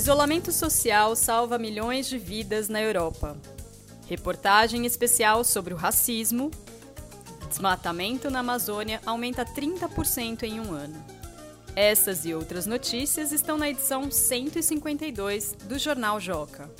Isolamento social salva milhões de vidas na Europa. Reportagem especial sobre o racismo. Desmatamento na Amazônia aumenta 30% em um ano. Essas e outras notícias estão na edição 152 do Jornal Joca.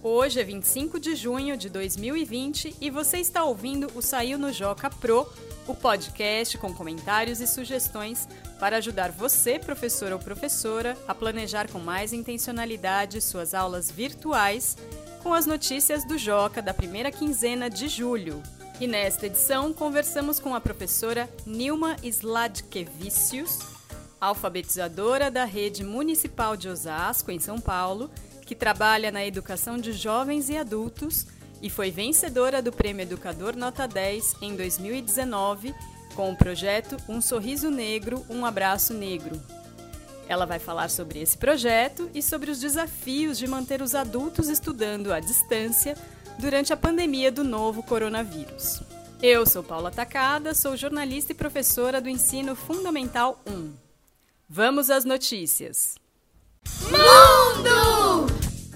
Hoje é 25 de junho de 2020 e você está ouvindo o Saiu no Joca Pro, o podcast com comentários e sugestões para ajudar você, professor ou professora, a planejar com mais intencionalidade suas aulas virtuais com as notícias do Joca da primeira quinzena de julho. E nesta edição conversamos com a professora Nilma Sladkevicius, alfabetizadora da rede municipal de Osasco, em São Paulo, que trabalha na educação de jovens e adultos e foi vencedora do Prêmio Educador Nota 10 em 2019 com o projeto Um Sorriso Negro, Um Abraço Negro. Ela vai falar sobre esse projeto e sobre os desafios de manter os adultos estudando à distância durante a pandemia do novo coronavírus. Eu sou Paula Tacada, sou jornalista e professora do Ensino Fundamental 1. Vamos às notícias. Mundo!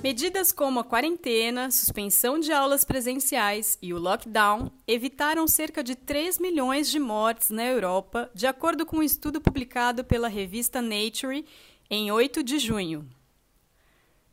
Medidas como a quarentena, suspensão de aulas presenciais e o lockdown evitaram cerca de 3 milhões de mortes na Europa, de acordo com um estudo publicado pela revista Nature em 8 de junho.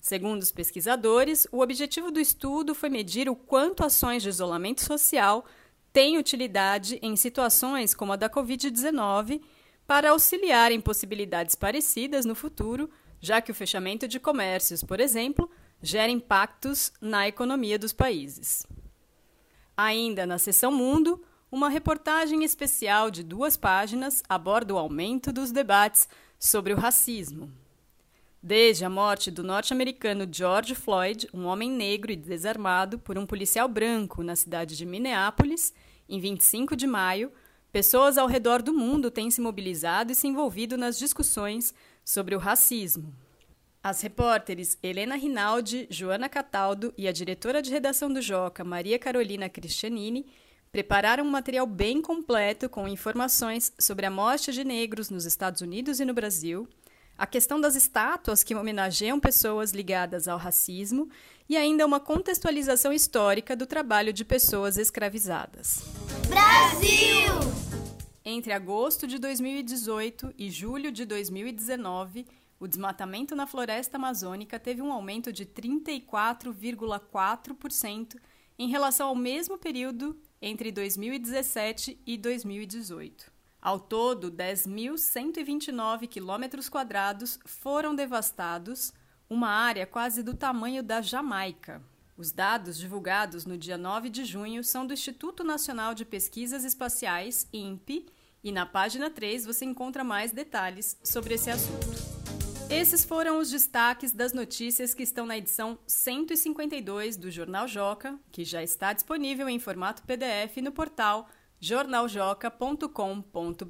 Segundo os pesquisadores, o objetivo do estudo foi medir o quanto ações de isolamento social têm utilidade em situações como a da Covid-19 para auxiliar em possibilidades parecidas no futuro, já que o fechamento de comércios, por exemplo, gera impactos na economia dos países. Ainda na seção Mundo, uma reportagem especial de duas páginas aborda o aumento dos debates sobre o racismo. Desde a morte do norte-americano George Floyd, um homem negro e desarmado por um policial branco na cidade de Minneapolis, em 25 de maio, pessoas ao redor do mundo têm se mobilizado e se envolvido nas discussões sobre o racismo. As repórteres Helena Rinaldi, Joana Cataldo e a diretora de redação do Joca, Maria Carolina Cristianini, prepararam um material bem completo com informações sobre a morte de negros nos Estados Unidos e no Brasil, a questão das estátuas que homenageiam pessoas ligadas ao racismo e ainda uma contextualização histórica do trabalho de pessoas escravizadas. Brasil! Entre agosto de 2018 e julho de 2019, o desmatamento na floresta amazônica teve um aumento de 34,4% em relação ao mesmo período entre 2017 e 2018. Ao todo, 10.129 quilômetros quadrados foram devastados, uma área quase do tamanho da Jamaica. Os dados divulgados no dia 9 de junho são do Instituto Nacional de Pesquisas Espaciais, INPE, e na página 3 você encontra mais detalhes sobre esse assunto. Esses foram os destaques das notícias que estão na edição 152 do Jornal Joca, que já está disponível em formato PDF no portal jornaljoca.com.br.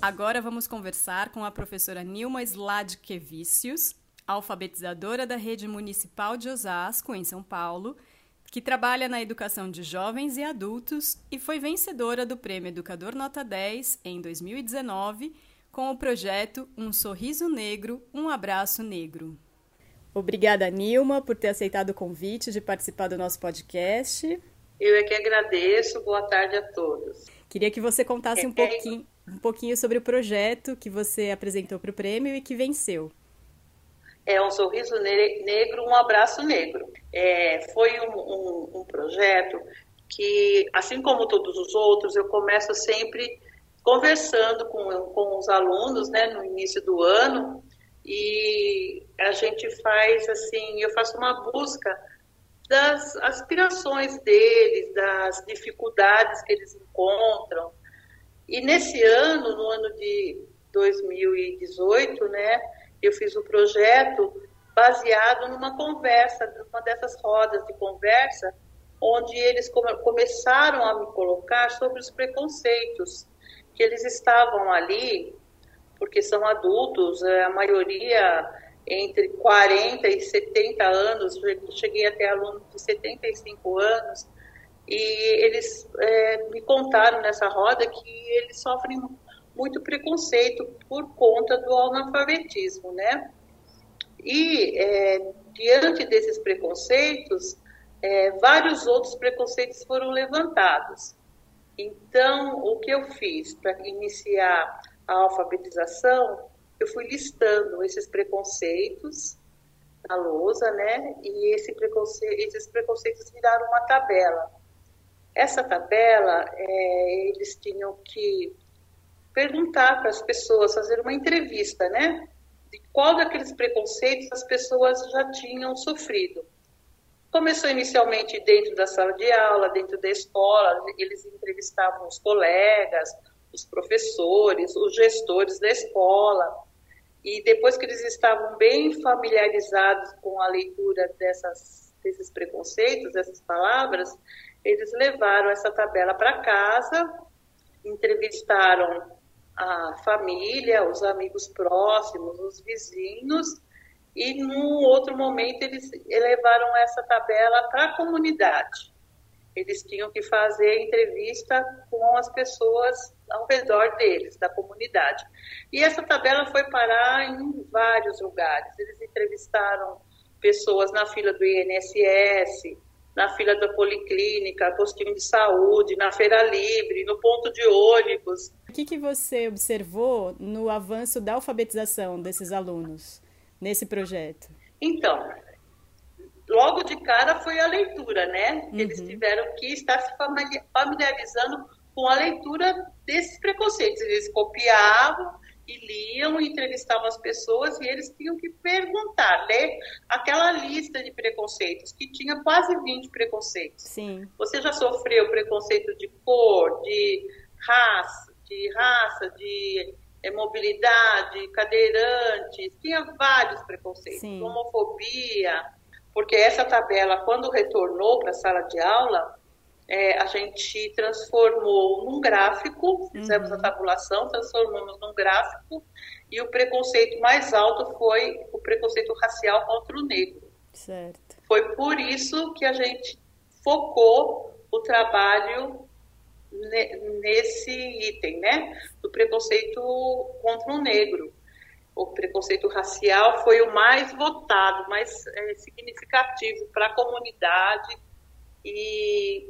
Agora vamos conversar com a professora Nilma Sladkevicius, alfabetizadora da Rede Municipal de Osasco, em São Paulo, que trabalha na educação de jovens e adultos e foi vencedora do Prêmio Educador Nota 10 em 2019 com o projeto Um Sorriso Negro, Um Abraço Negro. Obrigada, Nilma, por ter aceitado o convite de participar do nosso podcast. Eu é que agradeço. Boa tarde a todos. Queria que você contasse um pouquinho, um pouquinho sobre o projeto que você apresentou para o prêmio e que venceu. É um sorriso negro, um abraço negro. É, foi um, um, um projeto que, assim como todos os outros, eu começo sempre conversando com, com os alunos né, no início do ano e a gente faz assim, eu faço uma busca das aspirações deles, das dificuldades que eles encontram. E nesse ano, no ano de 2018, né, eu fiz o um projeto baseado numa conversa, numa dessas rodas de conversa, onde eles come começaram a me colocar sobre os preconceitos eles estavam ali, porque são adultos, é, a maioria entre 40 e 70 anos, cheguei até aluno de 75 anos, e eles é, me contaram nessa roda que eles sofrem muito preconceito por conta do analfabetismo, né? E é, diante desses preconceitos, é, vários outros preconceitos foram levantados. Então, o que eu fiz para iniciar a alfabetização, eu fui listando esses preconceitos na lousa, né? E esse preconce esses preconceitos viraram uma tabela. Essa tabela, é, eles tinham que perguntar para as pessoas, fazer uma entrevista, né? De qual daqueles preconceitos as pessoas já tinham sofrido. Começou inicialmente dentro da sala de aula, dentro da escola, eles entrevistavam os colegas, os professores, os gestores da escola. E depois que eles estavam bem familiarizados com a leitura dessas, desses preconceitos, dessas palavras, eles levaram essa tabela para casa, entrevistaram a família, os amigos próximos, os vizinhos, e num outro momento eles levaram essa tabela para a comunidade. Eles tinham que fazer entrevista com as pessoas ao redor deles, da comunidade. E essa tabela foi parar em vários lugares. Eles entrevistaram pessoas na fila do INSS, na fila da policlínica, postinho de saúde, na feira livre, no ponto de ônibus. O que, que você observou no avanço da alfabetização desses alunos nesse projeto? Então, logo de cara foi a leitura, né? Uhum. Eles tiveram que estar se familiarizando com a leitura desses preconceitos. Eles copiavam e liam entrevistavam as pessoas e eles tinham que perguntar, ler aquela lista de preconceitos, que tinha quase 20 preconceitos. Sim. Você já sofreu preconceito de cor, de raça, de raça, de mobilidade, cadeirantes, tinha vários preconceitos, Sim. homofobia, porque essa tabela, quando retornou para a sala de aula, é, a gente transformou num gráfico, fizemos uhum. a tabulação, transformamos num gráfico, e o preconceito mais alto foi o preconceito racial contra o negro. Certo. Foi por isso que a gente focou o trabalho nesse item, né, do preconceito contra o negro. O preconceito racial foi o mais votado, mais é, significativo para a comunidade e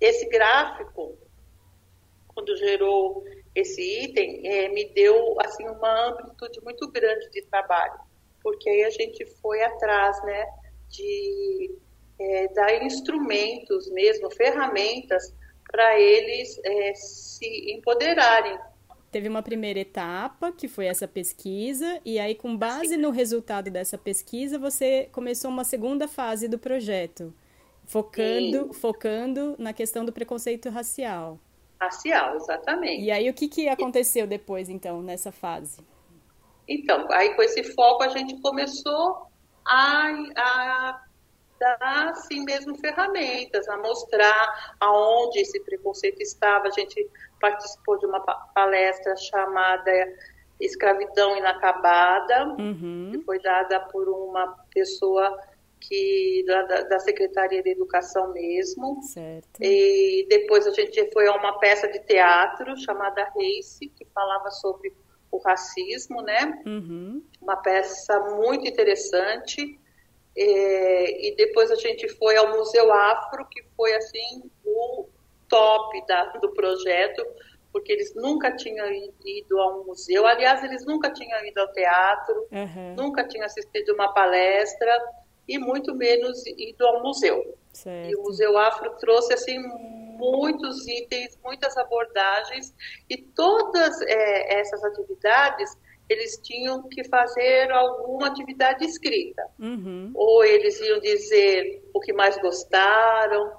esse gráfico, quando gerou esse item, é, me deu assim uma amplitude muito grande de trabalho, porque aí a gente foi atrás, né, de é, dar instrumentos mesmo, ferramentas para eles é, se empoderarem. Teve uma primeira etapa, que foi essa pesquisa, e aí, com base no resultado dessa pesquisa, você começou uma segunda fase do projeto. Focando, focando na questão do preconceito racial. Racial, exatamente. E aí o que, que aconteceu depois, então, nessa fase? Então, aí com esse foco a gente começou a, a dar, assim mesmo, ferramentas, a mostrar aonde esse preconceito estava. A gente participou de uma palestra chamada Escravidão Inacabada, uhum. que foi dada por uma pessoa que da, da, Secretaria de Educação mesmo. Certo. E depois a gente foi a uma peça de teatro chamada Race, que falava sobre o racismo, né? Uhum. Uma peça muito interessante. E, e, depois a gente foi ao Museu Afro, que foi assim o top da, do projeto, porque eles nunca tinham ido a um museu. Aliás, eles nunca tinham ido ao teatro, uhum. nunca tinham assistido uma palestra e muito menos ido ao museu. Certo. E o Museu Afro trouxe assim muitos itens, muitas abordagens e todas é, essas atividades eles tinham que fazer alguma atividade escrita. Uhum. Ou eles iam dizer o que mais gostaram,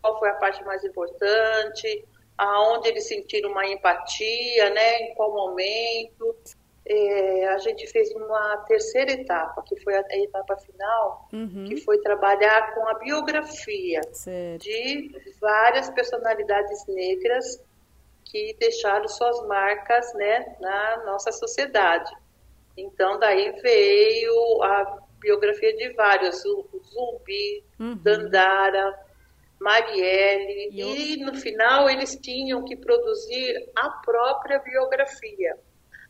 qual foi a parte mais importante, aonde eles sentiram uma empatia, né, em qual momento é, a gente fez uma terceira etapa, que foi a, etapa final, uhum. que foi trabalhar com a biografia de várias personalidades negras que deixaram suas marcas né, na nossa sociedade. Então, daí veio a biografia de vários, Zumbi, uhum. Dandara, Marielle, e, e no final eles tinham que produzir a própria biografia.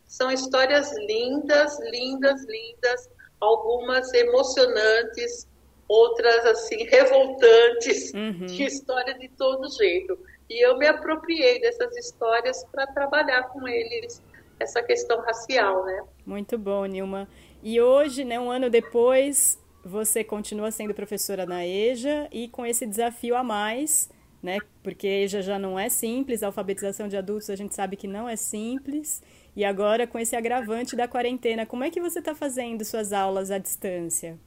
São histórias lindas, lindas, lindas, algumas emocionantes, outras assim revoltantes, uhum. de história de todo jeito. E eu me apropriei dessas histórias para trabalhar com eles essa questão racial, né? Muito bom, Nilma. E hoje, né, um ano depois, você continua sendo professora na EJA e com esse desafio a mais, né? Porque EJA já não é simples, a alfabetização de adultos a gente sabe que não é simples. E agora com esse agravante da quarentena, como é que você está fazendo suas aulas à distância?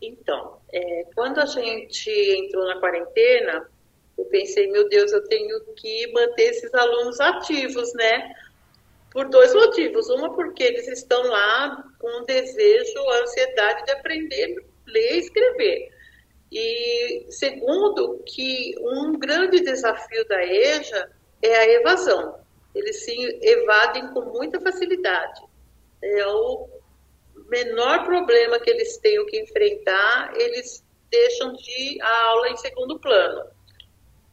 Então, é, quando a gente entrou na quarentena, eu pensei, meu Deus, eu tenho que manter esses alunos ativos, né? Por dois motivos. Uma, porque eles estão lá com desejo, ansiedade de aprender ler e escrever. E segundo, que um grande desafio da EJA é a evasão. Eles se evadem com muita facilidade. É o menor problema que eles tenham que enfrentar, eles deixam de a aula em segundo plano.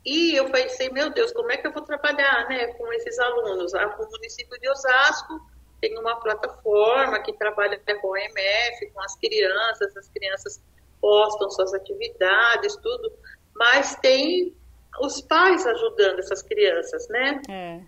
E eu pensei, meu Deus, como é que eu vou trabalhar né, com esses alunos? Ah, o município de Osasco tem uma plataforma que trabalha com o MF, com as crianças, as crianças postam suas atividades, tudo, mas tem os pais ajudando essas crianças, né? É.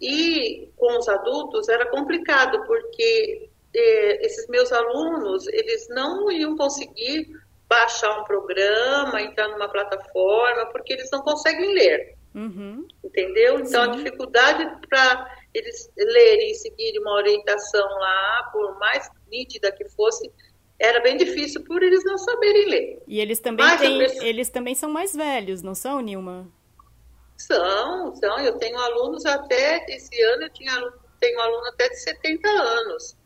E com os adultos era complicado, porque eh, esses meus alunos, eles não iam conseguir baixar um programa, entrar numa plataforma, porque eles não conseguem ler. Uhum. Entendeu? Então, Sim. a dificuldade para eles lerem e seguirem uma orientação lá, por mais nítida que fosse, era bem difícil por eles não saberem ler. E eles também, têm, eles também são mais velhos, não são, Nilma? São, são. Eu tenho alunos até, esse ano eu tinha, tenho aluno até de 70 anos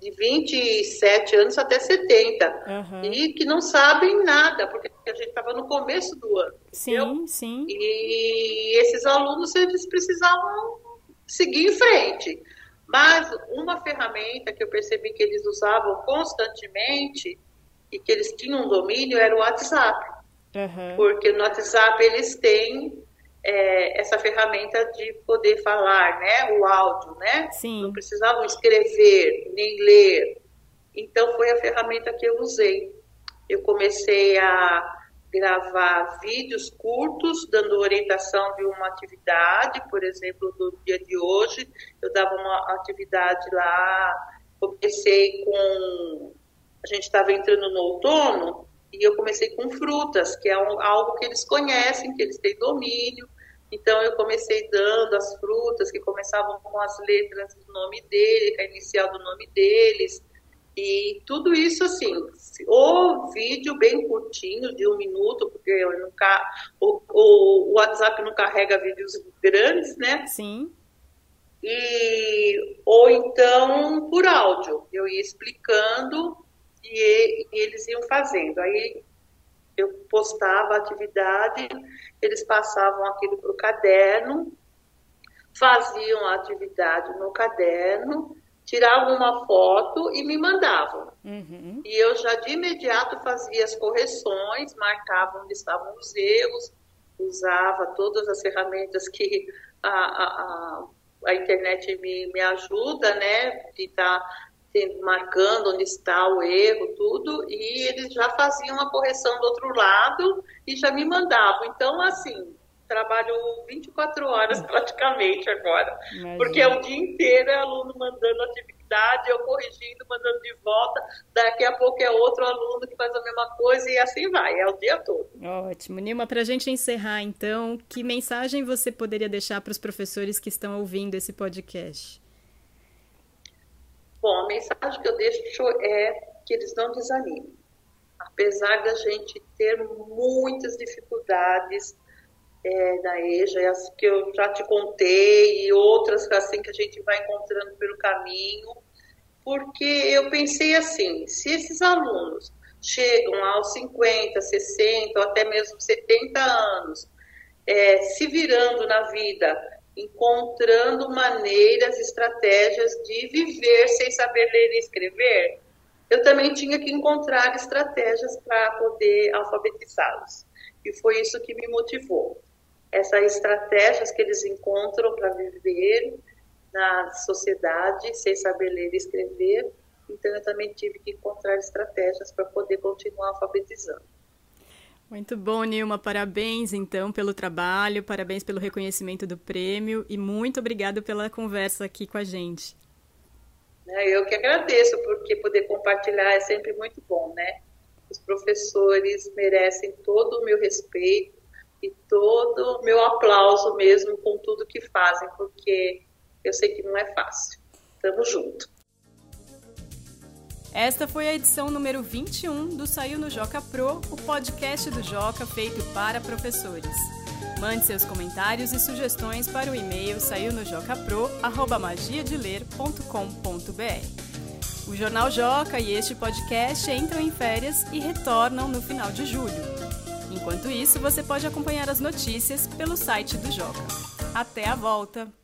de 27 anos até 70 uhum. e que não sabem nada, porque a gente estava no começo do ano. Sim, entendeu? sim. E esses alunos eles precisavam seguir em frente. Mas uma ferramenta que eu percebi que eles usavam constantemente e que eles tinham domínio era o WhatsApp. Uhum. Porque no WhatsApp eles têm é, essa ferramenta de poder falar, né? O áudio, né? Sim. Não precisavam escrever nem ler. Então foi a ferramenta que eu usei. Eu comecei a gravar vídeos curtos, dando orientação de uma atividade, por exemplo, do dia de hoje, eu dava uma atividade lá, comecei com. A gente estava entrando no outono, e eu comecei com frutas, que é um, algo que eles conhecem, que eles têm domínio. Então eu comecei dando as frutas que começavam com as letras do nome dele, a inicial do nome deles. E tudo isso assim, o vídeo bem curtinho, de um minuto, porque nunca, o, o, o WhatsApp não carrega vídeos grandes, né? Sim. E, ou então por áudio. Eu ia explicando e, e eles iam fazendo. Aí eu postava a atividade, eles passavam aquilo para o caderno, faziam a atividade no caderno, tiravam uma foto e me mandavam. Uhum. E eu já de imediato fazia as correções, marcava onde estavam os erros, usava todas as ferramentas que a, a, a, a internet me, me ajuda, né? De estar tá marcando onde está o erro, tudo, e eles já faziam a correção do outro lado e já me mandavam. Então, assim, trabalho 24 horas praticamente agora, Imagina. porque é o dia inteiro é aluno mandando atividade, eu corrigindo, mandando de volta, daqui a pouco é outro aluno que faz a mesma coisa e assim vai, é o dia todo. Ótimo. Nilma, para a gente encerrar então, que mensagem você poderia deixar para os professores que estão ouvindo esse podcast? Bom, a mensagem que eu deixo é que eles não desanimem. Apesar da gente ter muitas dificuldades é, na EJA, as que eu já te contei, e outras assim que a gente vai encontrando pelo caminho, porque eu pensei assim, se esses alunos chegam aos 50, 60 ou até mesmo 70 anos, é, se virando na vida encontrando maneiras, estratégias de viver sem saber ler e escrever, eu também tinha que encontrar estratégias para poder alfabetizá-los. e foi isso que me motivou. Essas estratégias que eles encontram para viver na sociedade sem saber ler e escrever, então eu também tive que encontrar estratégias para poder continuar alfabetizando. Muito bom, Nilma. Parabéns, então, pelo trabalho, parabéns pelo reconhecimento do prêmio e muito obrigada pela conversa aqui com a gente. É, eu que agradeço, porque poder compartilhar é sempre muito bom, né? Os professores merecem todo o meu respeito e todo o meu aplauso mesmo com tudo que fazem, porque eu sei que não é fácil. Tamo junto. Esta foi a edição número 21 do Saiu no Joca Pro, o podcast do Joca feito para professores. Mande seus comentários e sugestões para o e-mail saiunojocapro@magiadeler.com.br. O Jornal Joca e este podcast entram em férias e retornam no final de julho. Enquanto isso, você pode acompanhar as notícias pelo site do Joca. Até a volta!